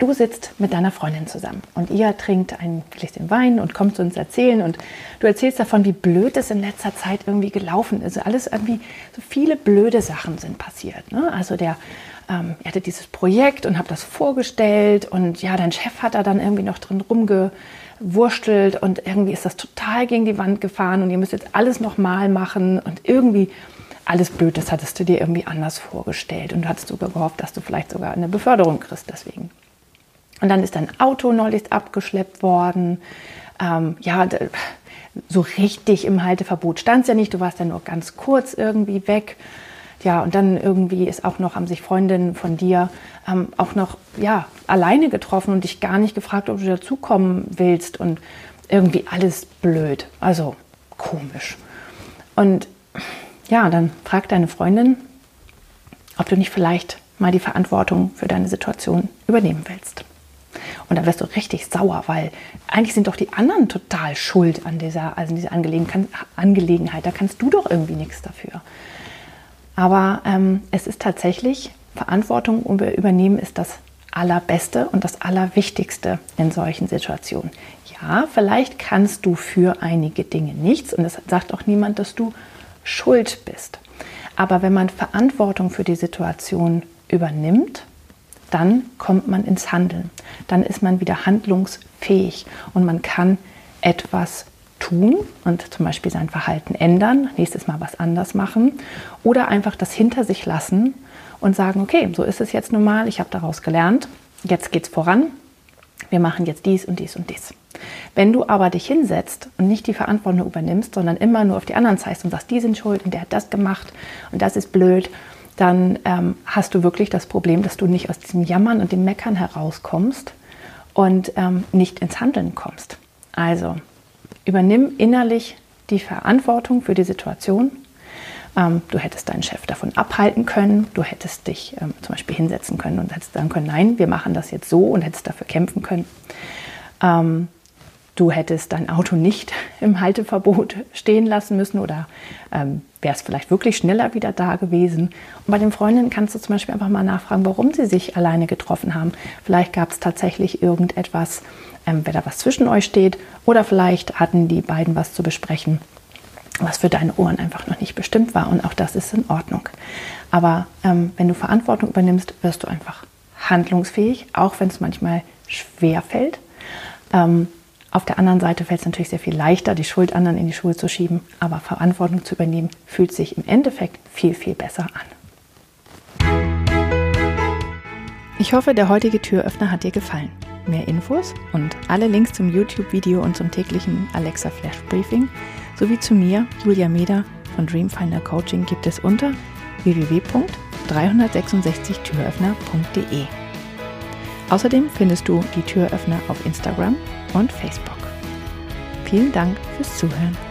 du sitzt mit deiner Freundin zusammen und ihr trinkt ein Gläschen Wein und kommt zu uns erzählen und du erzählst davon, wie blöd es in letzter Zeit irgendwie gelaufen ist. Alles irgendwie, so viele blöde Sachen sind passiert. Ne? Also der, ähm, ihr hattet dieses Projekt und habt das vorgestellt und ja, dein Chef hat da dann irgendwie noch drin rumgewurstelt und irgendwie ist das total gegen die Wand gefahren und ihr müsst jetzt alles nochmal machen und irgendwie alles blöd, das hattest du dir irgendwie anders vorgestellt und du hattest sogar gehofft, dass du vielleicht sogar eine Beförderung kriegst deswegen. Und dann ist dein Auto neulich abgeschleppt worden. Ähm, ja, so richtig im Halteverbot stand es ja nicht. Du warst ja nur ganz kurz irgendwie weg. Ja, und dann irgendwie ist auch noch, haben sich Freundinnen von dir ähm, auch noch, ja, alleine getroffen und dich gar nicht gefragt, ob du dazukommen willst und irgendwie alles blöd. Also komisch. Und ja, dann fragt deine Freundin, ob du nicht vielleicht mal die Verantwortung für deine Situation übernehmen willst. Und dann wirst du richtig sauer, weil eigentlich sind doch die anderen total schuld an dieser, also dieser Angelegenheit. Da kannst du doch irgendwie nichts dafür. Aber ähm, es ist tatsächlich, Verantwortung übernehmen ist das Allerbeste und das Allerwichtigste in solchen Situationen. Ja, vielleicht kannst du für einige Dinge nichts und es sagt auch niemand, dass du schuld bist. Aber wenn man Verantwortung für die Situation übernimmt, dann kommt man ins Handeln. Dann ist man wieder handlungsfähig und man kann etwas tun und zum Beispiel sein Verhalten ändern, nächstes Mal was anders machen oder einfach das hinter sich lassen und sagen, okay, so ist es jetzt nun mal, ich habe daraus gelernt, jetzt geht es voran, wir machen jetzt dies und dies und dies. Wenn du aber dich hinsetzt und nicht die Verantwortung übernimmst, sondern immer nur auf die anderen zeigst und sagst, die sind schuld und der hat das gemacht und das ist blöd dann ähm, hast du wirklich das Problem, dass du nicht aus diesem Jammern und dem Meckern herauskommst und ähm, nicht ins Handeln kommst. Also übernimm innerlich die Verantwortung für die Situation. Ähm, du hättest deinen Chef davon abhalten können, du hättest dich ähm, zum Beispiel hinsetzen können und hättest sagen können, nein, wir machen das jetzt so und hättest dafür kämpfen können. Ähm, du hättest dein Auto nicht im Halteverbot stehen lassen müssen oder ähm, wärst vielleicht wirklich schneller wieder da gewesen. Und bei den Freundinnen kannst du zum Beispiel einfach mal nachfragen, warum sie sich alleine getroffen haben. Vielleicht gab es tatsächlich irgendetwas, ähm, wer da was zwischen euch steht, oder vielleicht hatten die beiden was zu besprechen, was für deine Ohren einfach noch nicht bestimmt war. Und auch das ist in Ordnung. Aber ähm, wenn du Verantwortung übernimmst, wirst du einfach handlungsfähig, auch wenn es manchmal schwer fällt. Ähm, auf der anderen Seite fällt es natürlich sehr viel leichter, die Schuld anderen in die Schuhe zu schieben, aber Verantwortung zu übernehmen fühlt sich im Endeffekt viel, viel besser an. Ich hoffe, der heutige Türöffner hat dir gefallen. Mehr Infos und alle Links zum YouTube-Video und zum täglichen Alexa Flash Briefing sowie zu mir, Julia Meder von Dreamfinder Coaching gibt es unter www.366türöffner.de. Außerdem findest du die Türöffner auf Instagram und Facebook. Vielen Dank fürs Zuhören.